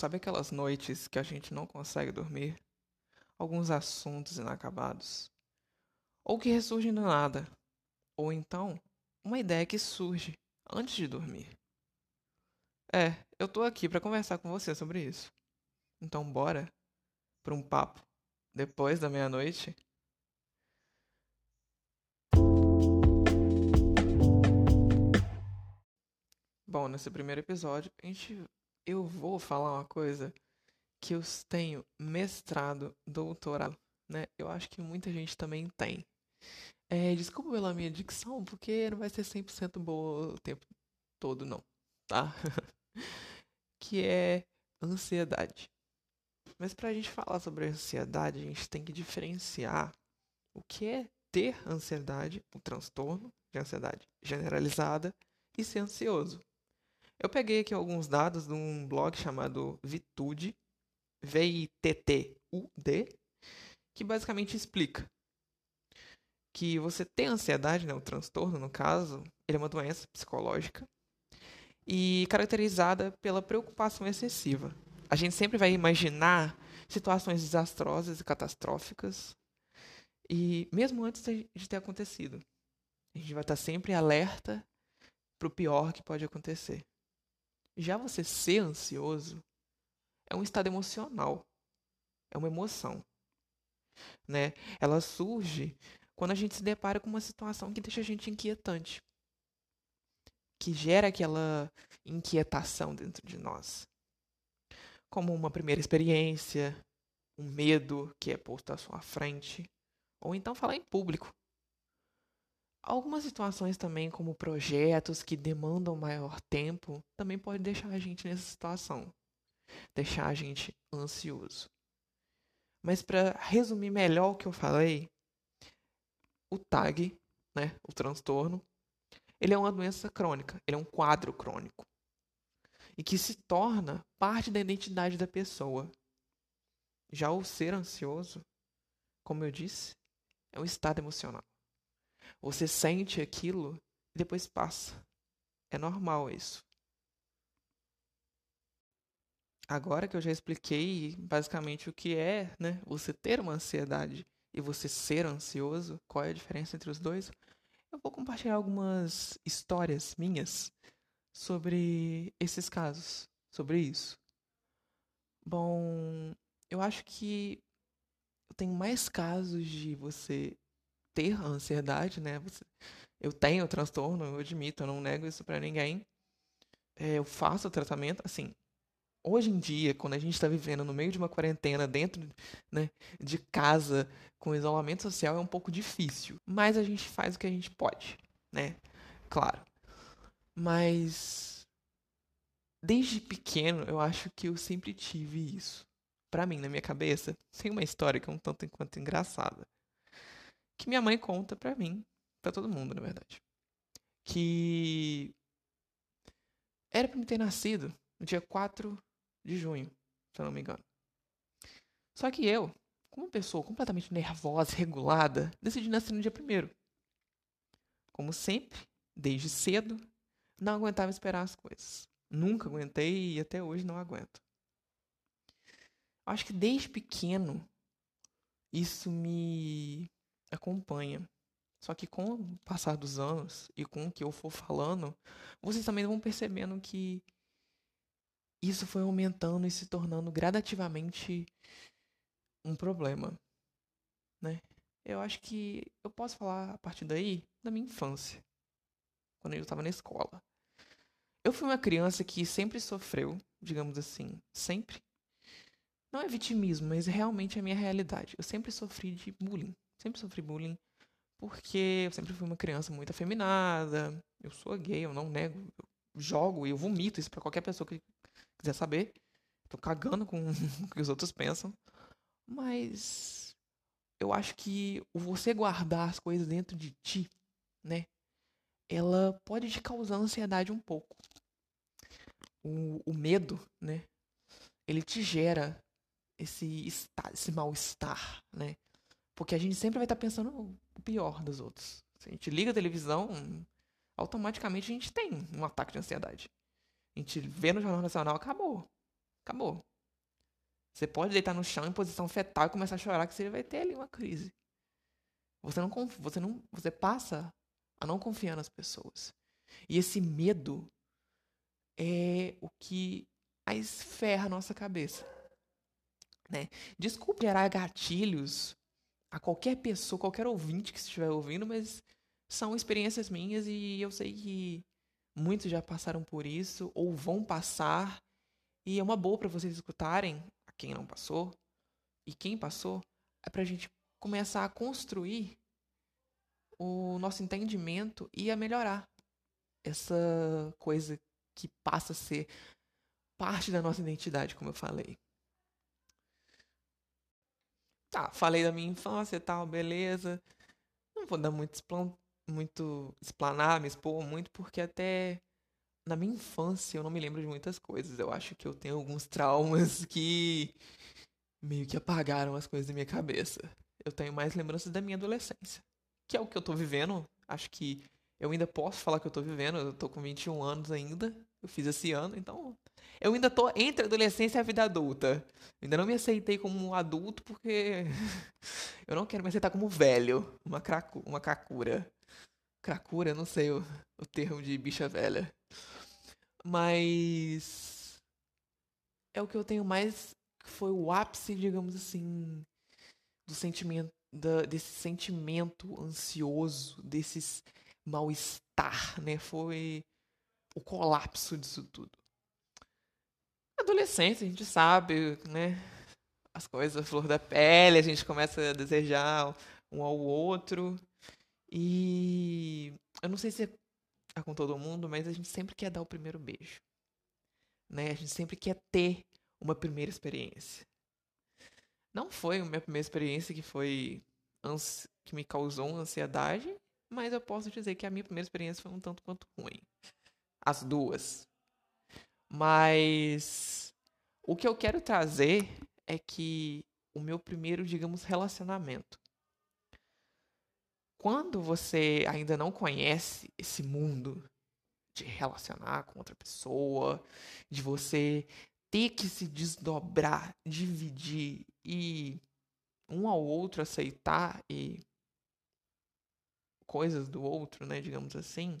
Sabe aquelas noites que a gente não consegue dormir? Alguns assuntos inacabados. Ou que ressurgem do nada. Ou então, uma ideia que surge antes de dormir. É, eu tô aqui para conversar com você sobre isso. Então bora para um papo depois da meia-noite? Bom, nesse primeiro episódio, a gente eu vou falar uma coisa que eu tenho mestrado, doutorado, né? Eu acho que muita gente também tem. É, desculpa pela minha dicção, porque não vai ser 100% boa o tempo todo, não, tá? que é ansiedade. Mas para a gente falar sobre ansiedade, a gente tem que diferenciar o que é ter ansiedade, o transtorno de ansiedade generalizada, e ser ansioso. Eu peguei aqui alguns dados de um blog chamado Vitude, V-I-T-T-U-D, que basicamente explica que você tem ansiedade, né, o transtorno no caso, ele é uma doença psicológica e caracterizada pela preocupação excessiva. A gente sempre vai imaginar situações desastrosas e catastróficas e mesmo antes de ter acontecido. A gente vai estar sempre alerta para o pior que pode acontecer. Já você ser ansioso é um estado emocional, é uma emoção. Né? Ela surge quando a gente se depara com uma situação que deixa a gente inquietante, que gera aquela inquietação dentro de nós. Como uma primeira experiência, um medo que é posto à sua frente, ou então falar em público. Algumas situações também, como projetos que demandam maior tempo, também pode deixar a gente nessa situação, deixar a gente ansioso. Mas para resumir melhor o que eu falei, o TAG, né, o transtorno, ele é uma doença crônica, ele é um quadro crônico e que se torna parte da identidade da pessoa. Já o ser ansioso, como eu disse, é um estado emocional. Você sente aquilo e depois passa. É normal isso. Agora que eu já expliquei basicamente o que é, né, você ter uma ansiedade e você ser ansioso, qual é a diferença entre os dois? Eu vou compartilhar algumas histórias minhas sobre esses casos, sobre isso. Bom, eu acho que eu tenho mais casos de você ter ansiedade, né? Você, eu tenho transtorno, eu admito, eu não nego isso para ninguém. É, eu faço o tratamento, assim. Hoje em dia, quando a gente está vivendo no meio de uma quarentena, dentro né, de casa, com isolamento social, é um pouco difícil. Mas a gente faz o que a gente pode, né? Claro. Mas desde pequeno, eu acho que eu sempre tive isso. Para mim, na minha cabeça, tem uma história que é um tanto enquanto engraçada que minha mãe conta pra mim, pra todo mundo, na verdade. Que era pra me ter nascido no dia 4 de junho, se eu não me engano. Só que eu, como uma pessoa completamente nervosa, regulada, decidi nascer no dia primeiro. Como sempre, desde cedo, não aguentava esperar as coisas. Nunca aguentei e até hoje não aguento. Acho que desde pequeno isso me acompanha. Só que com o passar dos anos e com o que eu for falando, vocês também vão percebendo que isso foi aumentando e se tornando gradativamente um problema, né? Eu acho que eu posso falar a partir daí da minha infância, quando eu estava na escola. Eu fui uma criança que sempre sofreu, digamos assim, sempre. Não é vitimismo, mas realmente é a minha realidade. Eu sempre sofri de bullying. Sempre sofri bullying porque eu sempre fui uma criança muito afeminada. Eu sou gay, eu não nego. Eu jogo e eu vomito isso para qualquer pessoa que quiser saber. Tô cagando com o que os outros pensam. Mas eu acho que você guardar as coisas dentro de ti, né? Ela pode te causar ansiedade um pouco. O, o medo, né? Ele te gera esse, esse mal-estar, né? Porque a gente sempre vai estar tá pensando o pior dos outros. Se a gente liga a televisão, automaticamente a gente tem um ataque de ansiedade. A gente vê no Jornal Nacional, acabou. Acabou. Você pode deitar no chão em posição fetal e começar a chorar que você vai ter ali uma crise. Você não, você não, você passa a não confiar nas pessoas. E esse medo é o que mais ferra a nossa cabeça. Né? Desculpe gerar gatilhos a qualquer pessoa, qualquer ouvinte que estiver ouvindo, mas são experiências minhas e eu sei que muitos já passaram por isso ou vão passar. E é uma boa para vocês escutarem, a quem não passou e quem passou, é para a gente começar a construir o nosso entendimento e a melhorar essa coisa que passa a ser parte da nossa identidade, como eu falei. Tá, falei da minha infância e tal, beleza. Não vou dar muito, explan muito explanar, me expor muito, porque até na minha infância eu não me lembro de muitas coisas. Eu acho que eu tenho alguns traumas que meio que apagaram as coisas da minha cabeça. Eu tenho mais lembranças da minha adolescência, que é o que eu tô vivendo. Acho que eu ainda posso falar que eu tô vivendo, eu tô com 21 anos ainda. Eu fiz esse ano, então eu ainda tô entre a adolescência e a vida adulta. Eu ainda não me aceitei como adulto porque eu não quero me aceitar como velho, uma cracu, uma cacura. Cracura, não sei o, o termo de bicha velha. Mas é o que eu tenho mais foi o ápice, digamos assim, do sentimento da, desse sentimento ansioso, desses mal-estar, né? Foi o colapso disso tudo. Adolescência, a gente sabe, né? As coisas, flor da pele, a gente começa a desejar um ao outro. E eu não sei se é com todo mundo, mas a gente sempre quer dar o primeiro beijo. Né? A gente sempre quer ter uma primeira experiência. Não foi a minha primeira experiência que foi que me causou ansiedade, mas eu posso dizer que a minha primeira experiência foi um tanto quanto ruim. As duas. Mas o que eu quero trazer é que o meu primeiro, digamos, relacionamento. Quando você ainda não conhece esse mundo de relacionar com outra pessoa, de você ter que se desdobrar, dividir e um ao outro aceitar e coisas do outro, né, digamos assim,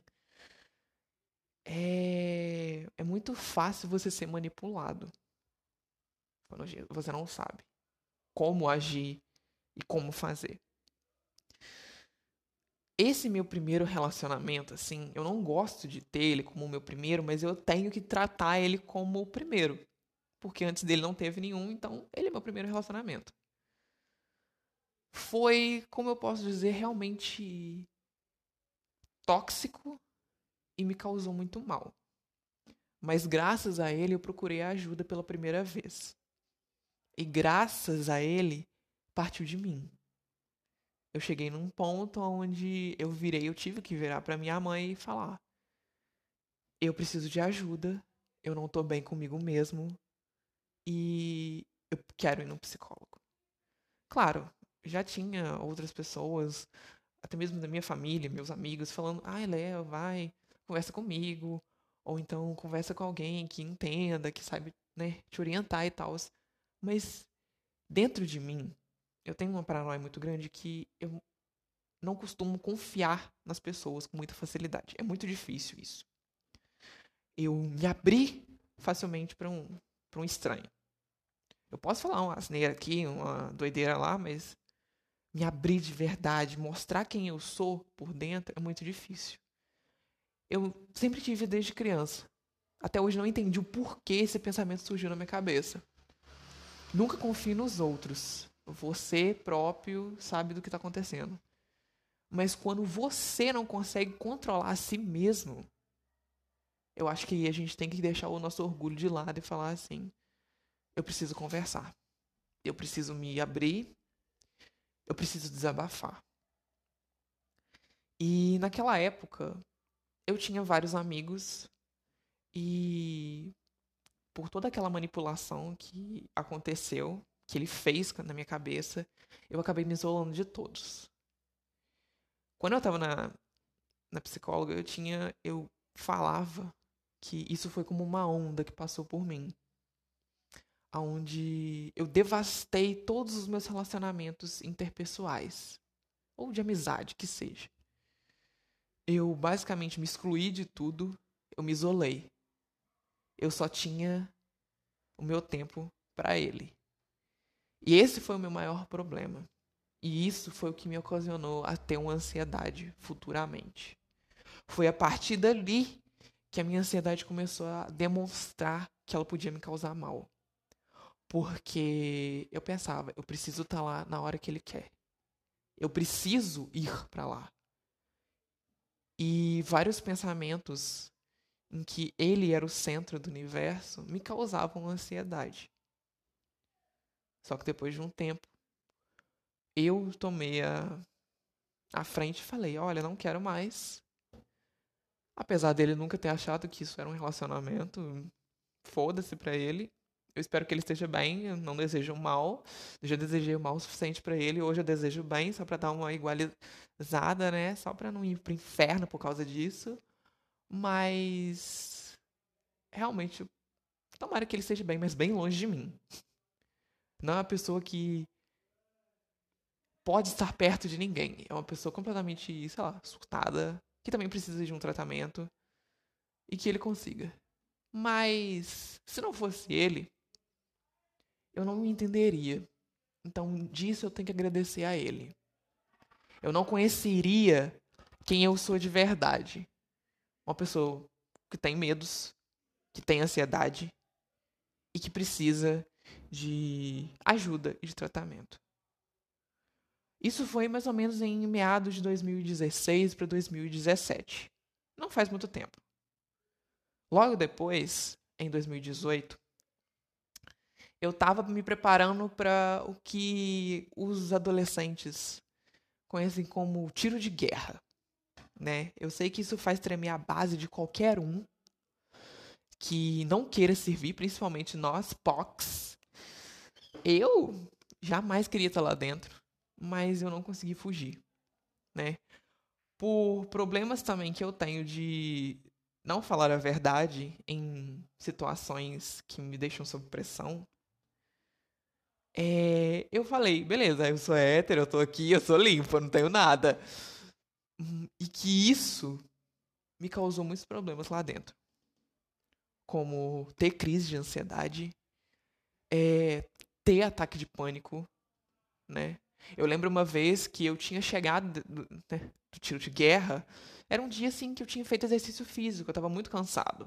é, é muito fácil você ser manipulado quando você não sabe como agir e como fazer. Esse meu primeiro relacionamento, assim, eu não gosto de ter ele como o meu primeiro, mas eu tenho que tratar ele como o primeiro. Porque antes dele não teve nenhum, então ele é meu primeiro relacionamento. Foi, como eu posso dizer, realmente tóxico e me causou muito mal. Mas graças a ele eu procurei ajuda pela primeira vez. E graças a ele partiu de mim. Eu cheguei num ponto onde eu virei, eu tive que virar para minha mãe e falar: eu preciso de ajuda, eu não tô bem comigo mesmo e eu quero ir no psicólogo. Claro, já tinha outras pessoas até mesmo da minha família, meus amigos, falando: ai, Léo, vai, conversa comigo. Ou então conversa com alguém que entenda, que sabe né, te orientar e tal. Mas dentro de mim, eu tenho uma paranoia muito grande que eu não costumo confiar nas pessoas com muita facilidade. É muito difícil isso. Eu me abri facilmente para um, um estranho. Eu posso falar uma asneira aqui, uma doideira lá, mas me abrir de verdade, mostrar quem eu sou por dentro é muito difícil. Eu sempre tive desde criança. Até hoje não entendi o porquê esse pensamento surgiu na minha cabeça. Nunca confie nos outros. Você próprio sabe do que está acontecendo. Mas quando você não consegue controlar a si mesmo, eu acho que a gente tem que deixar o nosso orgulho de lado e falar assim: eu preciso conversar. Eu preciso me abrir eu preciso desabafar. E naquela época, eu tinha vários amigos e por toda aquela manipulação que aconteceu, que ele fez na minha cabeça, eu acabei me isolando de todos. Quando eu tava na, na psicóloga, eu tinha. Eu falava que isso foi como uma onda que passou por mim. onde eu devastei todos os meus relacionamentos interpessoais, ou de amizade, que seja. Eu basicamente me excluí de tudo, eu me isolei. Eu só tinha o meu tempo para ele. E esse foi o meu maior problema. E isso foi o que me ocasionou a ter uma ansiedade futuramente. Foi a partir dali que a minha ansiedade começou a demonstrar que ela podia me causar mal. Porque eu pensava, eu preciso estar tá lá na hora que ele quer. Eu preciso ir para lá. E vários pensamentos em que ele era o centro do universo me causavam ansiedade. Só que depois de um tempo, eu tomei a, a frente e falei: Olha, não quero mais. Apesar dele nunca ter achado que isso era um relacionamento, foda-se pra ele. Eu espero que ele esteja bem, eu não desejo mal. Já desejei o mal o suficiente para ele, hoje eu desejo bem, só para dar uma igualizada, né? Só para não ir pro inferno por causa disso. Mas realmente tomara que ele esteja bem, mas bem longe de mim. Não é uma pessoa que pode estar perto de ninguém. É uma pessoa completamente, sei lá, surtada, que também precisa de um tratamento e que ele consiga. Mas se não fosse ele, eu não me entenderia. Então, disso eu tenho que agradecer a ele. Eu não conheceria quem eu sou de verdade. Uma pessoa que tem medos, que tem ansiedade e que precisa de ajuda e de tratamento. Isso foi mais ou menos em meados de 2016 para 2017. Não faz muito tempo. Logo depois, em 2018, eu estava me preparando para o que os adolescentes conhecem como tiro de guerra. Né? Eu sei que isso faz tremer a base de qualquer um que não queira servir, principalmente nós, POCs. Eu jamais queria estar lá dentro, mas eu não consegui fugir, né? Por problemas também que eu tenho de não falar a verdade em situações que me deixam sob pressão, é, eu falei, beleza, eu sou hétero, eu tô aqui, eu sou limpo, eu não tenho nada. E que isso me causou muitos problemas lá dentro. Como ter crise de ansiedade, é, ter ataque de pânico, né? Eu lembro uma vez que eu tinha chegado do, né, do tiro de guerra, era um dia assim que eu tinha feito exercício físico, eu tava muito cansado.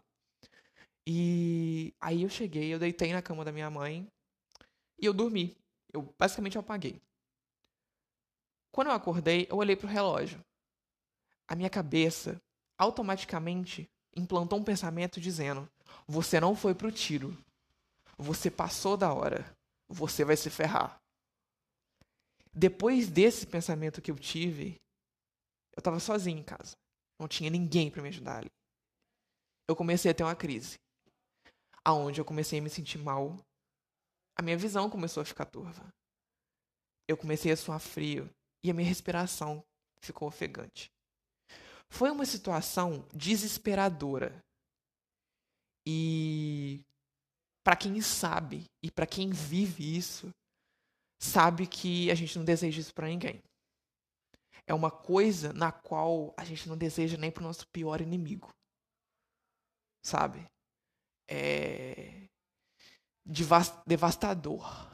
E aí eu cheguei, eu deitei na cama da minha mãe e eu dormi. Eu basicamente apaguei. Quando eu acordei, eu olhei pro relógio. A minha cabeça automaticamente implantou um pensamento dizendo: Você não foi pro tiro. Você passou da hora. Você vai se ferrar. Depois desse pensamento que eu tive, eu estava sozinho em casa. Não tinha ninguém para me ajudar ali. Eu comecei a ter uma crise. Aonde eu comecei a me sentir mal. A minha visão começou a ficar turva. Eu comecei a suar frio e a minha respiração ficou ofegante. Foi uma situação desesperadora. E para quem sabe e para quem vive isso, sabe que a gente não deseja isso para ninguém. É uma coisa na qual a gente não deseja nem para o nosso pior inimigo. Sabe? É devastador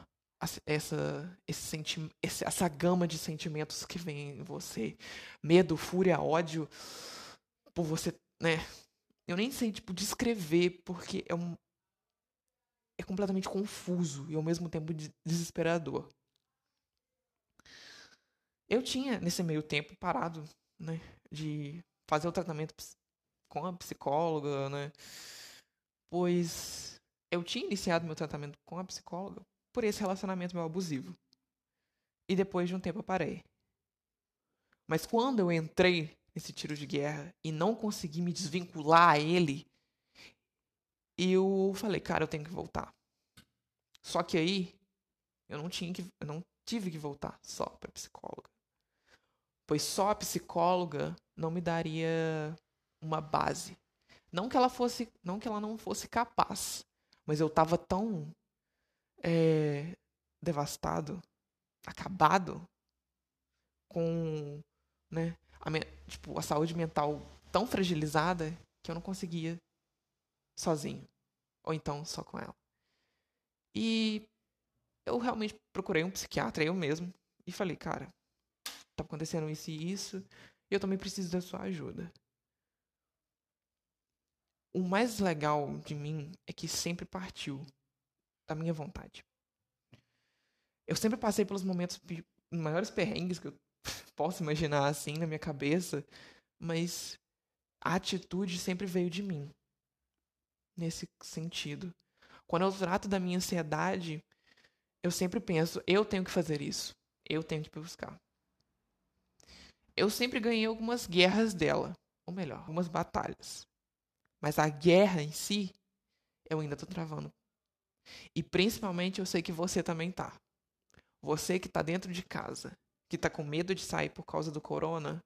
essa, esse senti essa gama de sentimentos que vem em você. Medo, fúria, ódio. Por você, né? Eu nem sei, tipo, descrever, porque é um. É completamente confuso e ao mesmo tempo desesperador. Eu tinha, nesse meio tempo, parado, né? De fazer o tratamento com a psicóloga, né? Pois eu tinha iniciado meu tratamento com a psicóloga por esse relacionamento meu abusivo. E depois de um tempo eu parei. Mas quando eu entrei nesse tiro de guerra e não consegui me desvincular a ele, eu falei, cara, eu tenho que voltar. Só que aí eu não tinha que, eu não tive que voltar só para psicóloga pois só a psicóloga não me daria uma base. Não que ela fosse, não que ela não fosse capaz, mas eu estava tão é, devastado, acabado com, né, a, minha, tipo, a saúde mental tão fragilizada que eu não conseguia sozinho, ou então só com ela. E eu realmente procurei um psiquiatra, eu mesmo, e falei, cara, tá acontecendo isso e isso, e eu também preciso da sua ajuda. O mais legal de mim é que sempre partiu da minha vontade. Eu sempre passei pelos momentos maiores perrengues que eu posso imaginar assim na minha cabeça, mas a atitude sempre veio de mim. Nesse sentido. Quando eu trato da minha ansiedade, eu sempre penso, eu tenho que fazer isso. Eu tenho que buscar. Eu sempre ganhei algumas guerras dela. Ou melhor, algumas batalhas. Mas a guerra em si, eu ainda tô travando. E principalmente eu sei que você também tá. Você que tá dentro de casa, que tá com medo de sair por causa do corona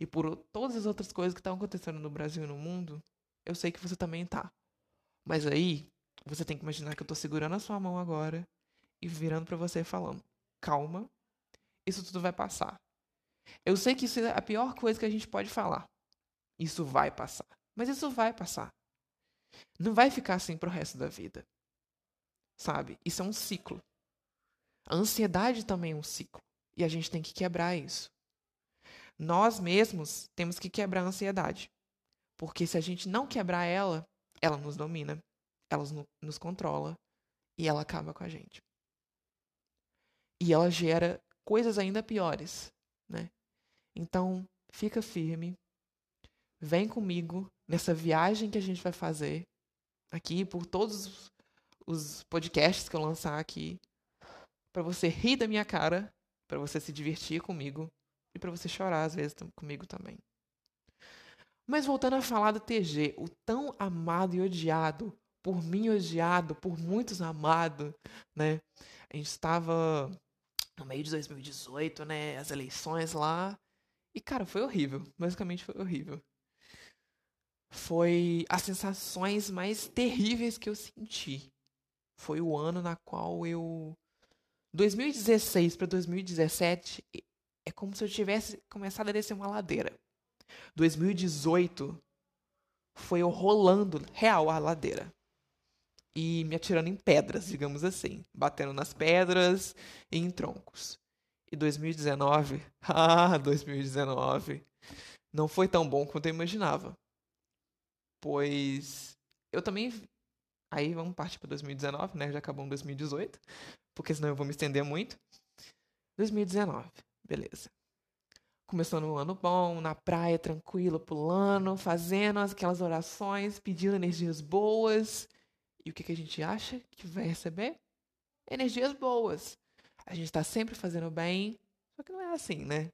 e por todas as outras coisas que estão acontecendo no Brasil e no mundo, eu sei que você também tá. Mas aí, você tem que imaginar que eu tô segurando a sua mão agora e virando para você falando: calma, isso tudo vai passar. Eu sei que isso é a pior coisa que a gente pode falar. Isso vai passar. Mas isso vai passar. Não vai ficar assim pro resto da vida. Sabe? Isso é um ciclo. A ansiedade também é um ciclo. E a gente tem que quebrar isso. Nós mesmos temos que quebrar a ansiedade. Porque se a gente não quebrar ela, ela nos domina, ela nos controla e ela acaba com a gente. E ela gera coisas ainda piores, né? Então, fica firme. Vem comigo nessa viagem que a gente vai fazer aqui por todos os podcasts que eu lançar aqui para você rir da minha cara, para você se divertir comigo e para você chorar às vezes comigo também. Mas voltando a falar do TG, o tão amado e odiado, por mim odiado, por muitos amado, né? A gente estava no meio de 2018, né? As eleições lá. E, cara, foi horrível. Basicamente foi horrível. Foi as sensações mais terríveis que eu senti. Foi o ano na qual eu. 2016 para 2017 é como se eu tivesse começado a descer uma ladeira. 2018 foi eu rolando real a ladeira e me atirando em pedras, digamos assim, batendo nas pedras e em troncos. E 2019, ah, 2019, não foi tão bom quanto eu imaginava. Pois eu também aí vamos partir para 2019, né? Já acabou em 2018, porque senão eu vou me estender muito. 2019, beleza. Começou no ano bom, na praia, tranquilo, pulando, fazendo aquelas orações, pedindo energias boas. E o que, que a gente acha que vai receber? Energias boas. A gente está sempre fazendo bem, só que não é assim, né?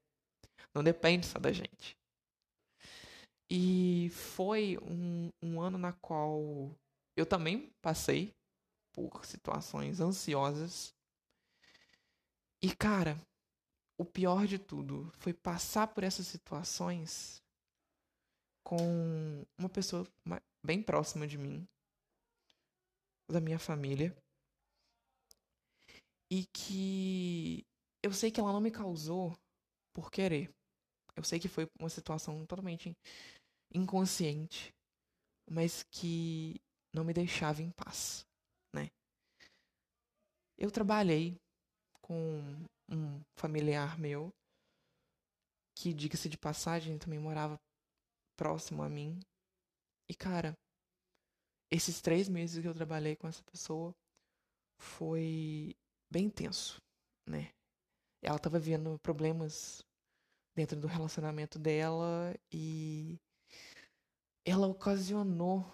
Não depende só da gente. E foi um, um ano na qual eu também passei por situações ansiosas. E, cara, o pior de tudo foi passar por essas situações com uma pessoa bem próxima de mim, da minha família e que eu sei que ela não me causou por querer. Eu sei que foi uma situação totalmente inconsciente, mas que não me deixava em paz, né? Eu trabalhei com um familiar meu que, diga-se de passagem, também morava próximo a mim. E cara, esses três meses que eu trabalhei com essa pessoa foi bem tenso, né? Ela estava vendo problemas dentro do relacionamento dela e ela ocasionou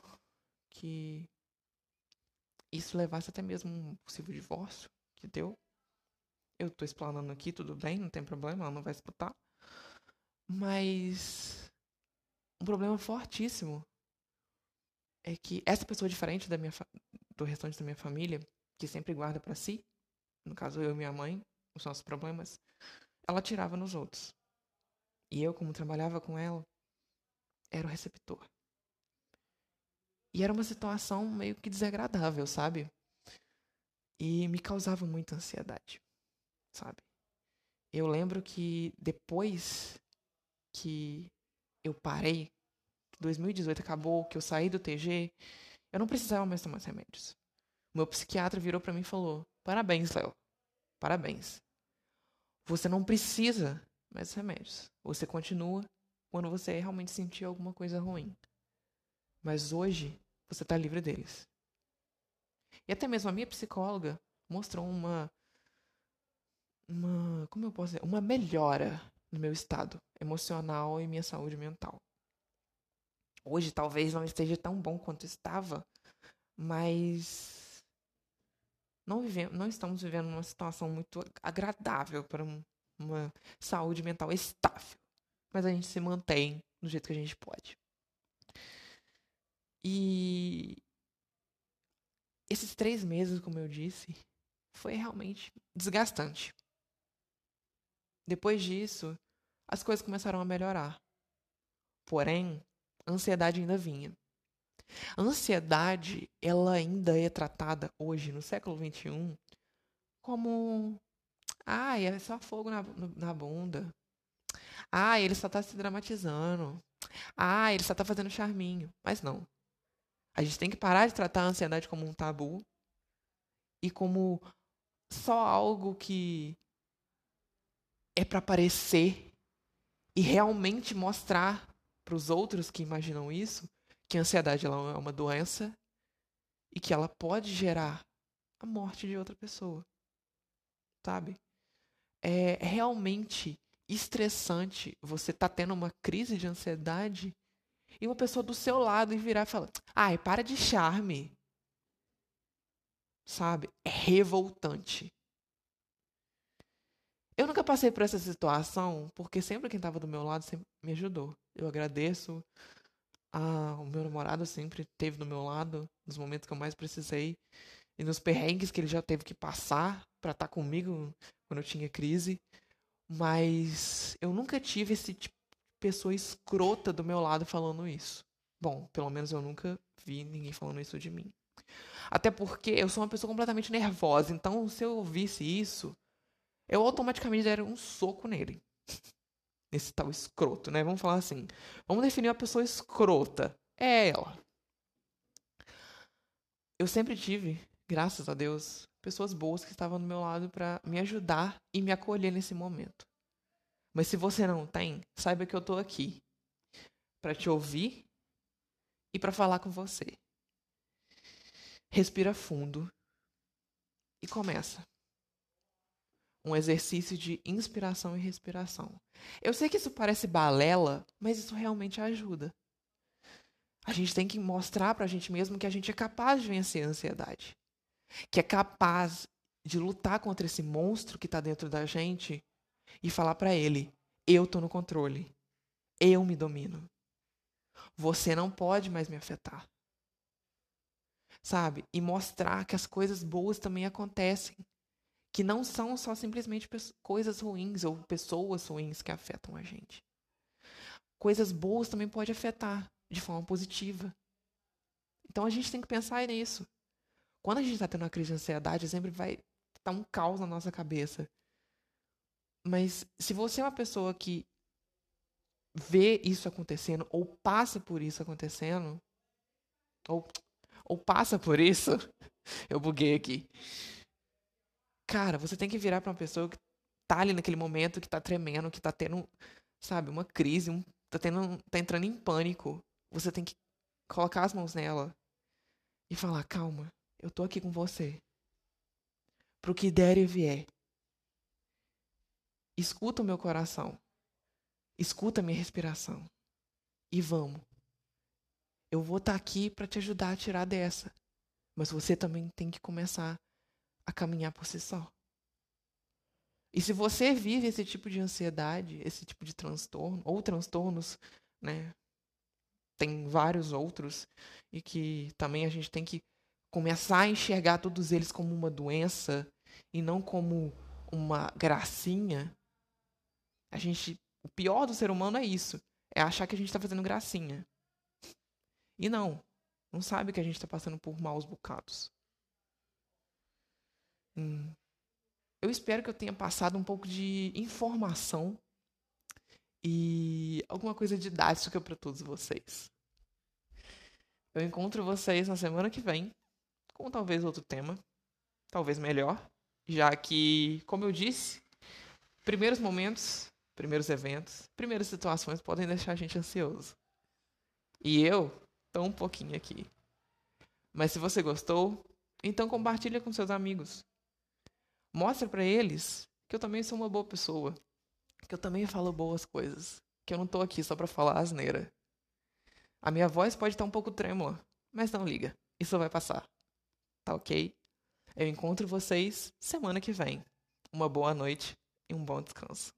que isso levasse até mesmo um possível divórcio que deu. Eu tô explanando aqui, tudo bem, não tem problema, ela não vai escutar. Mas um problema fortíssimo é que essa pessoa diferente da minha do restante da minha família, que sempre guarda para si, no caso eu e minha mãe, os nossos problemas, ela tirava nos outros. E eu, como trabalhava com ela, era o receptor. E era uma situação meio que desagradável, sabe? E me causava muita ansiedade, sabe? Eu lembro que depois que eu parei, que 2018 acabou, que eu saí do TG, eu não precisava mais tomar os remédios. O meu psiquiatra virou para mim e falou: Parabéns, Léo. Parabéns. Você não precisa mais remédios. Você continua quando você realmente sentir alguma coisa ruim. Mas hoje você está livre deles. E até mesmo a minha psicóloga mostrou uma uma como eu posso dizer, uma melhora no meu estado emocional e minha saúde mental. Hoje talvez não esteja tão bom quanto estava, mas não vivemos, não estamos vivendo uma situação muito agradável para uma saúde mental estável. Mas a gente se mantém do jeito que a gente pode. E esses três meses, como eu disse, foi realmente desgastante. Depois disso, as coisas começaram a melhorar. Porém, a ansiedade ainda vinha. A ansiedade, ela ainda é tratada hoje, no século XXI, como. Ah, é só fogo na, na bunda. Ah, ele só está se dramatizando. Ah, ele só está fazendo charminho. Mas não. A gente tem que parar de tratar a ansiedade como um tabu e como só algo que é para aparecer e realmente mostrar para os outros que imaginam isso que a ansiedade ela é uma doença e que ela pode gerar a morte de outra pessoa. Sabe? É realmente estressante você tá tendo uma crise de ansiedade e uma pessoa do seu lado e virar e falar: "Ai, para de charme". Sabe? É revoltante. Eu nunca passei por essa situação, porque sempre quem estava do meu lado me ajudou. Eu agradeço. Ah, o meu namorado sempre esteve do meu lado nos momentos que eu mais precisei e nos perrengues que ele já teve que passar para estar tá comigo quando eu tinha crise. Mas eu nunca tive esse pessoa escrota do meu lado falando isso. Bom, pelo menos eu nunca vi ninguém falando isso de mim. Até porque eu sou uma pessoa completamente nervosa, então se eu ouvisse isso, eu automaticamente daria um soco nele. Esse tal escroto, né? Vamos falar assim. Vamos definir uma pessoa escrota. É ela. Eu sempre tive, graças a Deus, pessoas boas que estavam do meu lado para me ajudar e me acolher nesse momento. Mas se você não tem, saiba que eu tô aqui para te ouvir e para falar com você. Respira fundo e começa um exercício de inspiração e respiração. Eu sei que isso parece balela, mas isso realmente ajuda. A gente tem que mostrar para a gente mesmo que a gente é capaz de vencer a ansiedade, que é capaz de lutar contra esse monstro que está dentro da gente e falar para ele: eu tô no controle, eu me domino. Você não pode mais me afetar. Sabe? E mostrar que as coisas boas também acontecem que não são só simplesmente coisas ruins ou pessoas ruins que afetam a gente. Coisas boas também pode afetar de forma positiva. Então a gente tem que pensar nisso. Quando a gente está tendo uma crise de ansiedade, sempre vai estar tá um caos na nossa cabeça. Mas se você é uma pessoa que vê isso acontecendo ou passa por isso acontecendo, ou, ou passa por isso, eu buguei aqui. Cara, você tem que virar para uma pessoa que tá ali naquele momento, que tá tremendo, que tá tendo, sabe, uma crise, um, tá, tendo, tá entrando em pânico. Você tem que colocar as mãos nela e falar: calma, eu tô aqui com você. Pro que der e vier. Escuta o meu coração. Escuta a minha respiração. E vamos. Eu vou estar tá aqui para te ajudar a tirar dessa. Mas você também tem que começar a caminhar por si só. E se você vive esse tipo de ansiedade, esse tipo de transtorno, ou transtornos, né? Tem vários outros, e que também a gente tem que começar a enxergar todos eles como uma doença e não como uma gracinha. A gente, o pior do ser humano é isso, é achar que a gente está fazendo gracinha. E não, não sabe que a gente está passando por maus bocados. Eu espero que eu tenha passado um pouco de informação e alguma coisa didática para todos vocês. Eu encontro vocês na semana que vem com talvez outro tema, talvez melhor, já que, como eu disse, primeiros momentos, primeiros eventos, primeiras situações podem deixar a gente ansioso. E eu tô um pouquinho aqui. Mas se você gostou, então compartilha com seus amigos. Mostra para eles que eu também sou uma boa pessoa, que eu também falo boas coisas, que eu não tô aqui só para falar asneira. A minha voz pode estar um pouco trêmula, mas não liga, isso vai passar. Tá ok? Eu encontro vocês semana que vem. Uma boa noite e um bom descanso.